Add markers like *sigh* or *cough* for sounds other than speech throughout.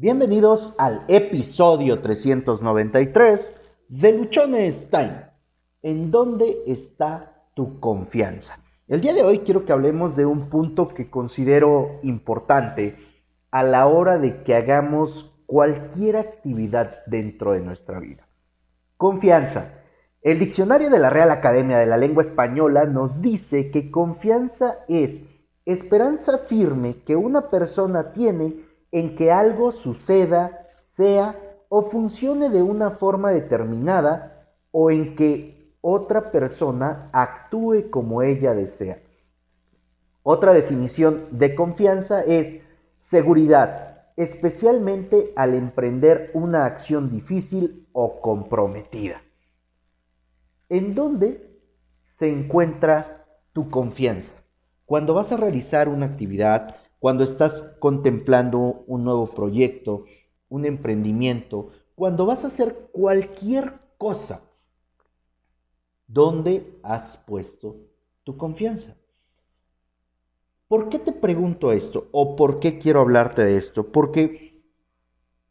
Bienvenidos al episodio 393 de Luchones Time. ¿En dónde está tu confianza? El día de hoy quiero que hablemos de un punto que considero importante a la hora de que hagamos cualquier actividad dentro de nuestra vida. Confianza. El diccionario de la Real Academia de la Lengua Española nos dice que confianza es esperanza firme que una persona tiene en que algo suceda, sea o funcione de una forma determinada o en que otra persona actúe como ella desea. Otra definición de confianza es seguridad, especialmente al emprender una acción difícil o comprometida. ¿En dónde se encuentra tu confianza? Cuando vas a realizar una actividad, cuando estás contemplando un nuevo proyecto, un emprendimiento, cuando vas a hacer cualquier cosa, ¿dónde has puesto tu confianza? ¿Por qué te pregunto esto? ¿O por qué quiero hablarte de esto? Porque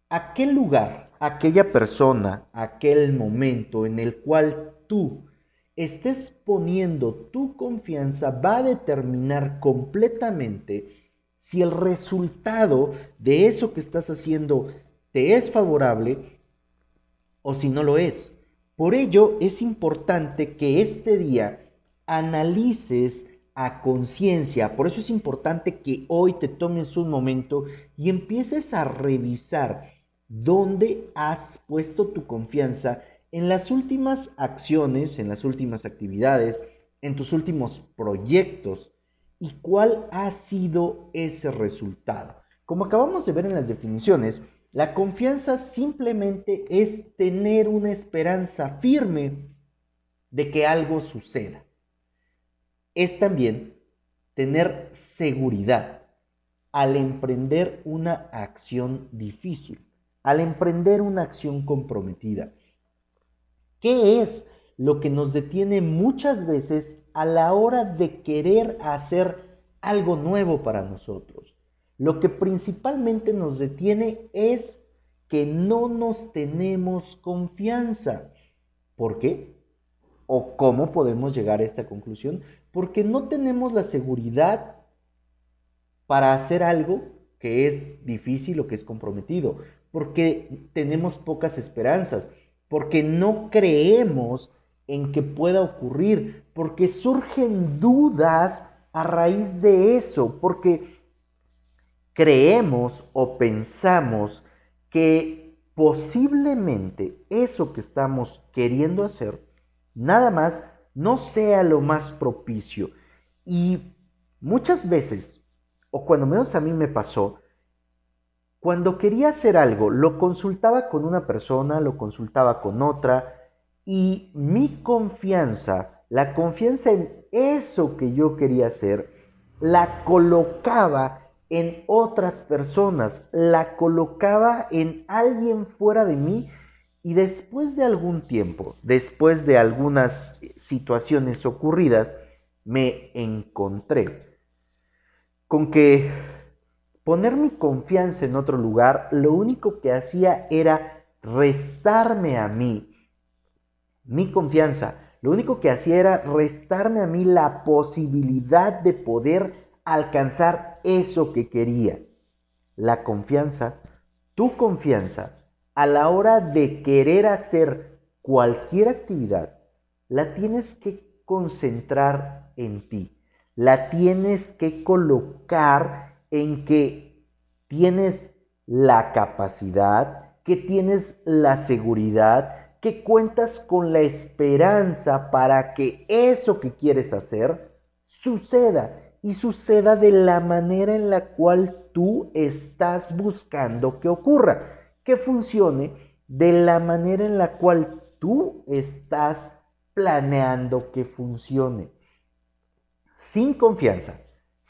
aquel lugar, aquella persona, aquel momento en el cual tú estés poniendo tu confianza va a determinar completamente si el resultado de eso que estás haciendo te es favorable o si no lo es. Por ello es importante que este día analices a conciencia, por eso es importante que hoy te tomes un momento y empieces a revisar dónde has puesto tu confianza en las últimas acciones, en las últimas actividades, en tus últimos proyectos ¿Y cuál ha sido ese resultado? Como acabamos de ver en las definiciones, la confianza simplemente es tener una esperanza firme de que algo suceda. Es también tener seguridad al emprender una acción difícil, al emprender una acción comprometida. ¿Qué es lo que nos detiene muchas veces a la hora de querer hacer algo nuevo para nosotros. Lo que principalmente nos detiene es que no nos tenemos confianza. ¿Por qué? ¿O cómo podemos llegar a esta conclusión? Porque no tenemos la seguridad para hacer algo que es difícil o que es comprometido, porque tenemos pocas esperanzas, porque no creemos en que pueda ocurrir, porque surgen dudas a raíz de eso, porque creemos o pensamos que posiblemente eso que estamos queriendo hacer nada más no sea lo más propicio. Y muchas veces, o cuando menos a mí me pasó, cuando quería hacer algo, lo consultaba con una persona, lo consultaba con otra, y mi confianza, la confianza en eso que yo quería hacer, la colocaba en otras personas, la colocaba en alguien fuera de mí y después de algún tiempo, después de algunas situaciones ocurridas, me encontré con que poner mi confianza en otro lugar, lo único que hacía era restarme a mí mi confianza, lo único que hacía era restarme a mí la posibilidad de poder alcanzar eso que quería. La confianza, tu confianza, a la hora de querer hacer cualquier actividad, la tienes que concentrar en ti. La tienes que colocar en que tienes la capacidad, que tienes la seguridad, que cuentas con la esperanza para que eso que quieres hacer suceda y suceda de la manera en la cual tú estás buscando que ocurra, que funcione de la manera en la cual tú estás planeando que funcione. Sin confianza,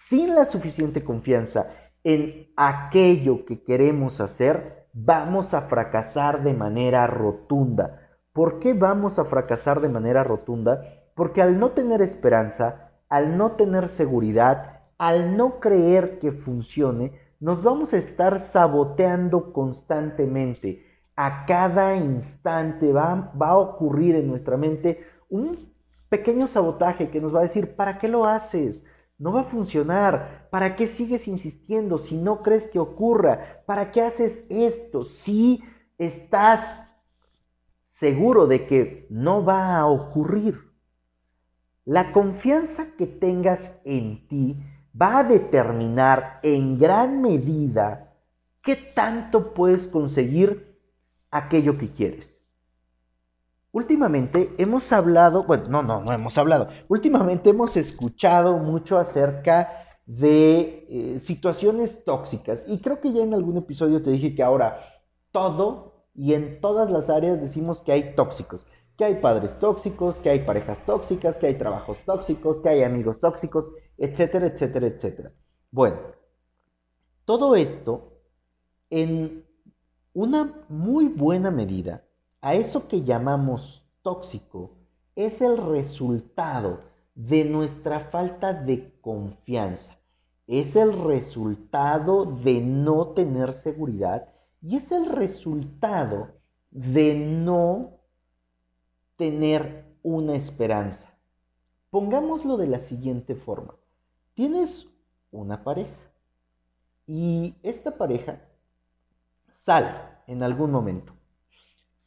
sin la suficiente confianza en aquello que queremos hacer, vamos a fracasar de manera rotunda. ¿Por qué vamos a fracasar de manera rotunda? Porque al no tener esperanza, al no tener seguridad, al no creer que funcione, nos vamos a estar saboteando constantemente. A cada instante va, va a ocurrir en nuestra mente un pequeño sabotaje que nos va a decir, ¿para qué lo haces? No va a funcionar. ¿Para qué sigues insistiendo si no crees que ocurra? ¿Para qué haces esto si estás seguro de que no va a ocurrir? La confianza que tengas en ti va a determinar en gran medida qué tanto puedes conseguir aquello que quieres. Últimamente hemos hablado, bueno, no, no, no hemos hablado, últimamente hemos escuchado mucho acerca de eh, situaciones tóxicas. Y creo que ya en algún episodio te dije que ahora todo y en todas las áreas decimos que hay tóxicos, que hay padres tóxicos, que hay parejas tóxicas, que hay trabajos tóxicos, que hay amigos tóxicos, etcétera, etcétera, etcétera. Bueno, todo esto en una muy buena medida a eso que llamamos tóxico es el resultado de nuestra falta de confianza. Es el resultado de no tener seguridad y es el resultado de no tener una esperanza. Pongámoslo de la siguiente forma. Tienes una pareja y esta pareja sale en algún momento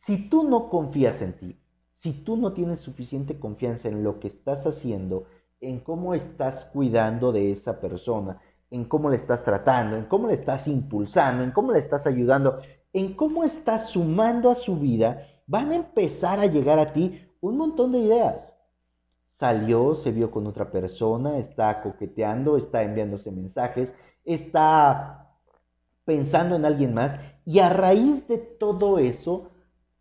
si tú no confías en ti, si tú no tienes suficiente confianza en lo que estás haciendo, en cómo estás cuidando de esa persona, en cómo le estás tratando, en cómo le estás impulsando, en cómo le estás ayudando, en cómo estás sumando a su vida, van a empezar a llegar a ti un montón de ideas. Salió, se vio con otra persona, está coqueteando, está enviándose mensajes, está pensando en alguien más y a raíz de todo eso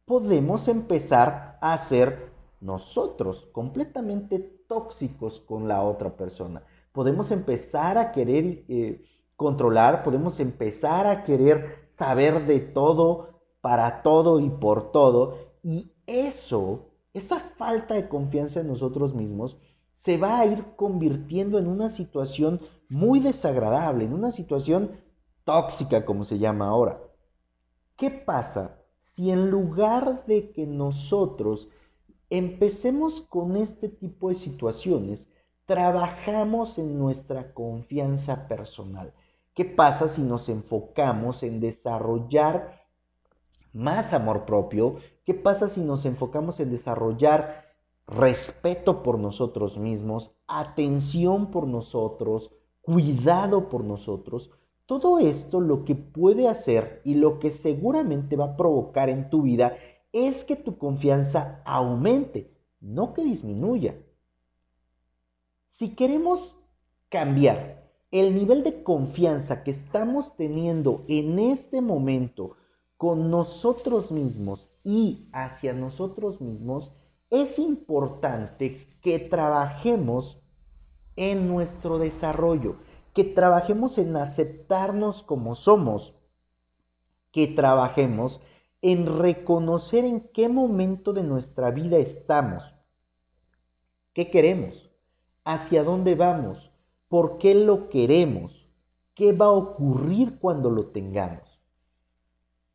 podemos empezar a ser nosotros completamente tóxicos con la otra persona. Podemos empezar a querer eh, controlar, podemos empezar a querer saber de todo, para todo y por todo. Y eso, esa falta de confianza en nosotros mismos, se va a ir convirtiendo en una situación muy desagradable, en una situación tóxica, como se llama ahora. ¿Qué pasa si en lugar de que nosotros empecemos con este tipo de situaciones, trabajamos en nuestra confianza personal? ¿Qué pasa si nos enfocamos en desarrollar más amor propio? ¿Qué pasa si nos enfocamos en desarrollar respeto por nosotros mismos, atención por nosotros, cuidado por nosotros? Todo esto lo que puede hacer y lo que seguramente va a provocar en tu vida es que tu confianza aumente, no que disminuya. Si queremos cambiar el nivel de confianza que estamos teniendo en este momento con nosotros mismos y hacia nosotros mismos, es importante que trabajemos en nuestro desarrollo que trabajemos en aceptarnos como somos, que trabajemos en reconocer en qué momento de nuestra vida estamos, qué queremos, hacia dónde vamos, por qué lo queremos, qué va a ocurrir cuando lo tengamos.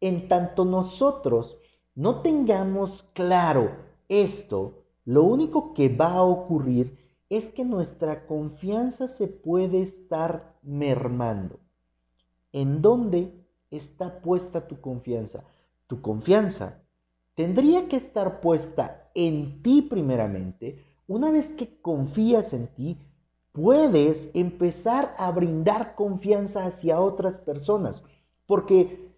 En tanto nosotros no tengamos claro esto, lo único que va a ocurrir es que nuestra confianza se puede estar mermando. ¿En dónde está puesta tu confianza? Tu confianza tendría que estar puesta en ti primeramente. Una vez que confías en ti, puedes empezar a brindar confianza hacia otras personas. Porque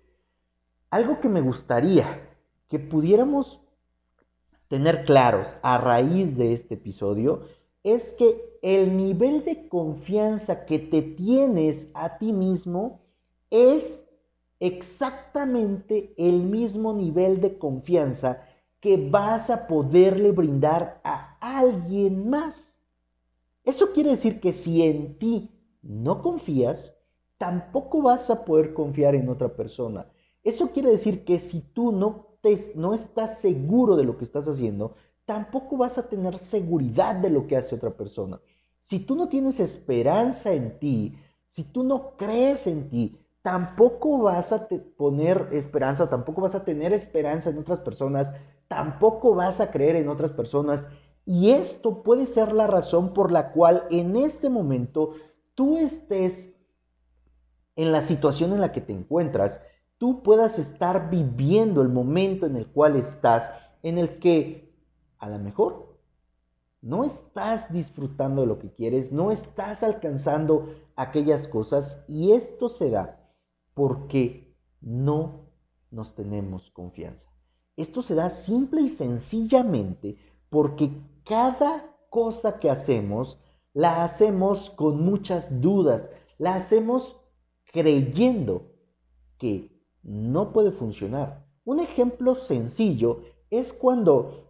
algo que me gustaría que pudiéramos tener claros a raíz de este episodio es que el nivel de confianza que te tienes a ti mismo es exactamente el mismo nivel de confianza que vas a poderle brindar a alguien más. Eso quiere decir que si en ti no confías, tampoco vas a poder confiar en otra persona. Eso quiere decir que si tú no, te, no estás seguro de lo que estás haciendo, tampoco vas a tener seguridad de lo que hace otra persona. Si tú no tienes esperanza en ti, si tú no crees en ti, tampoco vas a poner esperanza tampoco vas a tener esperanza en otras personas, tampoco vas a creer en otras personas. Y esto puede ser la razón por la cual en este momento tú estés en la situación en la que te encuentras, tú puedas estar viviendo el momento en el cual estás, en el que a lo mejor no estás disfrutando de lo que quieres, no estás alcanzando aquellas cosas y esto se da porque no nos tenemos confianza. Esto se da simple y sencillamente porque cada cosa que hacemos la hacemos con muchas dudas, la hacemos creyendo que no puede funcionar. Un ejemplo sencillo es cuando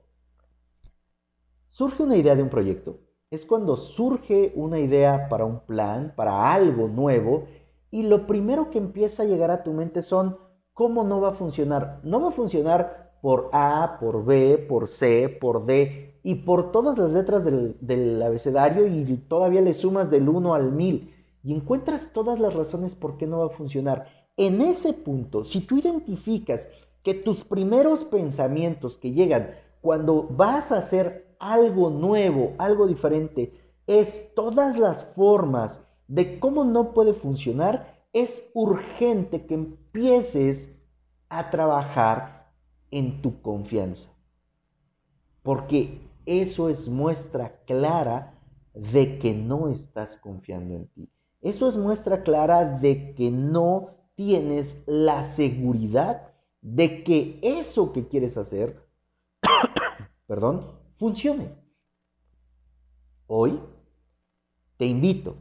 surge una idea de un proyecto, es cuando surge una idea para un plan, para algo nuevo, y lo primero que empieza a llegar a tu mente son cómo no va a funcionar. No va a funcionar por A, por B, por C, por D y por todas las letras del, abecedario y todavía le sumas del 1 al 1000 y encuentras todas las razones por qué no va a funcionar. En ese punto, si tú identificas que tus primeros pensamientos que llegan cuando vas a hacer algo nuevo, algo diferente, es todas las formas de cómo no puede funcionar, es urgente que empieces a trabajar en tu confianza. Porque eso es muestra clara de que no estás confiando en ti. Eso es muestra clara de que no tienes la seguridad de que eso que quieres hacer, *coughs* perdón, funcione. Hoy te invito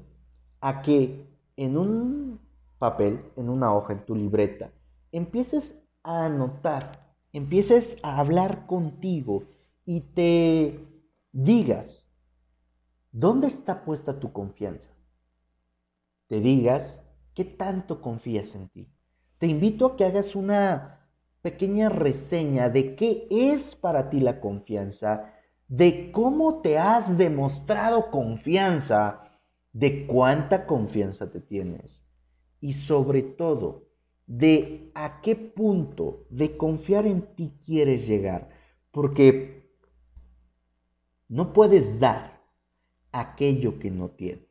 a que en un papel, en una hoja, en tu libreta, empieces a anotar, empieces a hablar contigo y te digas, ¿dónde está puesta tu confianza? Te digas, ¿qué tanto confías en ti? Te invito a que hagas una pequeña reseña de qué es para ti la confianza, de cómo te has demostrado confianza, de cuánta confianza te tienes y sobre todo de a qué punto de confiar en ti quieres llegar. Porque no puedes dar aquello que no tienes.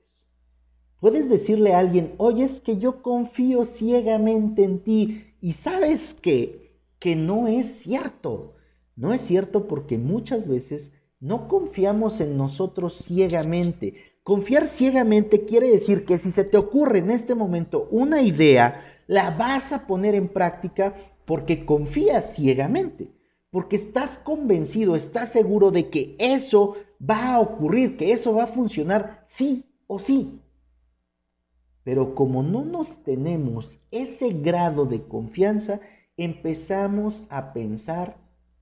Puedes decirle a alguien, oye, es que yo confío ciegamente en ti y sabes que, que no es cierto. No es cierto porque muchas veces no confiamos en nosotros ciegamente. Confiar ciegamente quiere decir que si se te ocurre en este momento una idea, la vas a poner en práctica porque confías ciegamente, porque estás convencido, estás seguro de que eso va a ocurrir, que eso va a funcionar sí o sí. Pero como no nos tenemos ese grado de confianza, empezamos a pensar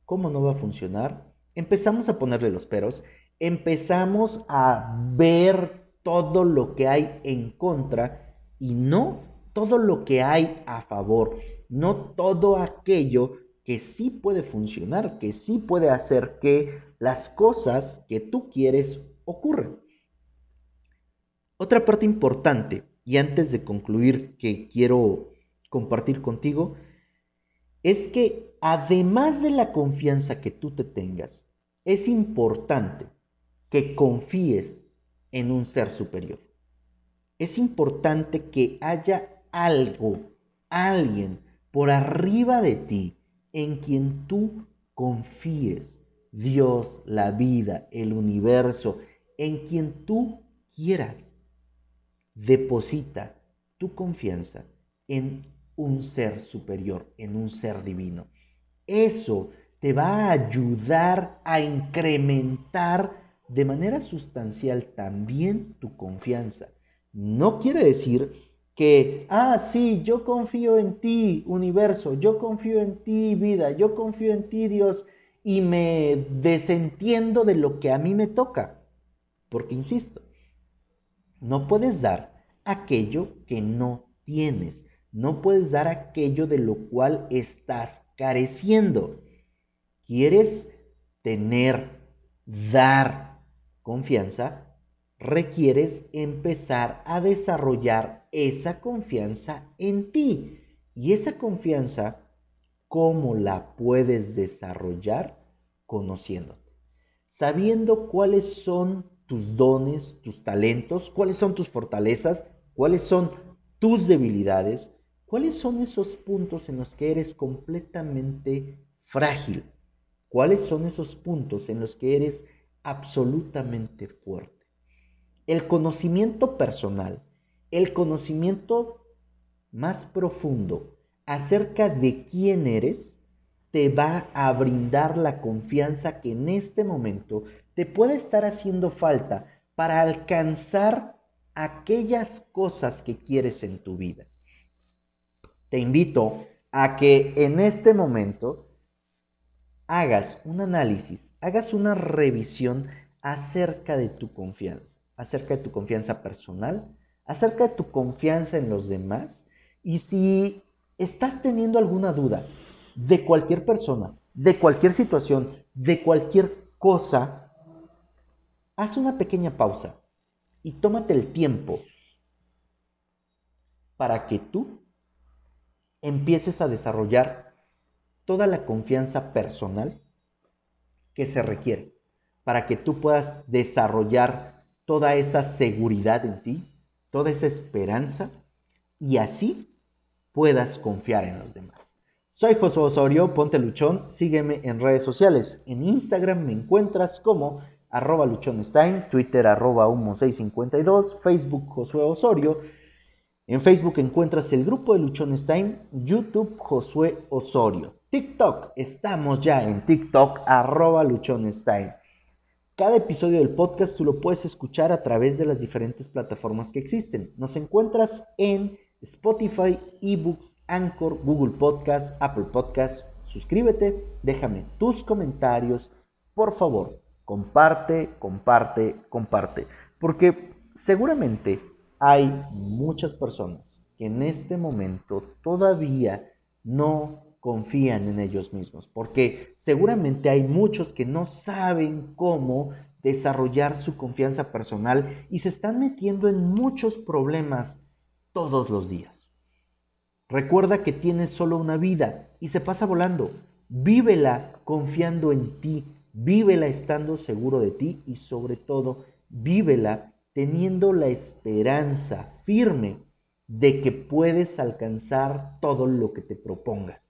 cómo no va a funcionar, empezamos a ponerle los peros, empezamos a ver todo lo que hay en contra y no todo lo que hay a favor, no todo aquello que sí puede funcionar, que sí puede hacer que las cosas que tú quieres ocurran. Otra parte importante, y antes de concluir que quiero compartir contigo, es que además de la confianza que tú te tengas, es importante que confíes en un ser superior. Es importante que haya algo, alguien por arriba de ti en quien tú confíes. Dios, la vida, el universo, en quien tú quieras. Deposita tu confianza en un ser superior, en un ser divino. Eso te va a ayudar a incrementar de manera sustancial también tu confianza. No quiere decir que, ah, sí, yo confío en ti, universo, yo confío en ti, vida, yo confío en ti, Dios, y me desentiendo de lo que a mí me toca. Porque, insisto, no puedes dar aquello que no tienes, no puedes dar aquello de lo cual estás careciendo. ¿Quieres tener, dar confianza? requieres empezar a desarrollar esa confianza en ti. Y esa confianza, ¿cómo la puedes desarrollar? Conociéndote, sabiendo cuáles son tus dones, tus talentos, cuáles son tus fortalezas, cuáles son tus debilidades, cuáles son esos puntos en los que eres completamente frágil, cuáles son esos puntos en los que eres absolutamente fuerte. El conocimiento personal, el conocimiento más profundo acerca de quién eres, te va a brindar la confianza que en este momento te puede estar haciendo falta para alcanzar aquellas cosas que quieres en tu vida. Te invito a que en este momento hagas un análisis, hagas una revisión acerca de tu confianza, acerca de tu confianza personal, acerca de tu confianza en los demás y si estás teniendo alguna duda de cualquier persona, de cualquier situación, de cualquier cosa, haz una pequeña pausa y tómate el tiempo para que tú empieces a desarrollar toda la confianza personal que se requiere para que tú puedas desarrollar toda esa seguridad en ti, toda esa esperanza y así puedas confiar en los demás. Soy José Osorio, ponte luchón, sígueme en redes sociales. En Instagram me encuentras como arroba luchonstein, Twitter arroba humo652, Facebook Josué Osorio. En Facebook encuentras el grupo de Luchonstein, YouTube Josué Osorio. TikTok, estamos ya en TikTok arroba luchonstein. Cada episodio del podcast tú lo puedes escuchar a través de las diferentes plataformas que existen. Nos encuentras en Spotify, eBooks, Anchor, Google Podcast, Apple Podcast. Suscríbete, déjame tus comentarios, por favor Comparte, comparte, comparte. Porque seguramente hay muchas personas que en este momento todavía no confían en ellos mismos. Porque seguramente hay muchos que no saben cómo desarrollar su confianza personal y se están metiendo en muchos problemas todos los días. Recuerda que tienes solo una vida y se pasa volando. Vívela confiando en ti, Vívela estando seguro de ti y sobre todo, vívela teniendo la esperanza firme de que puedes alcanzar todo lo que te propongas.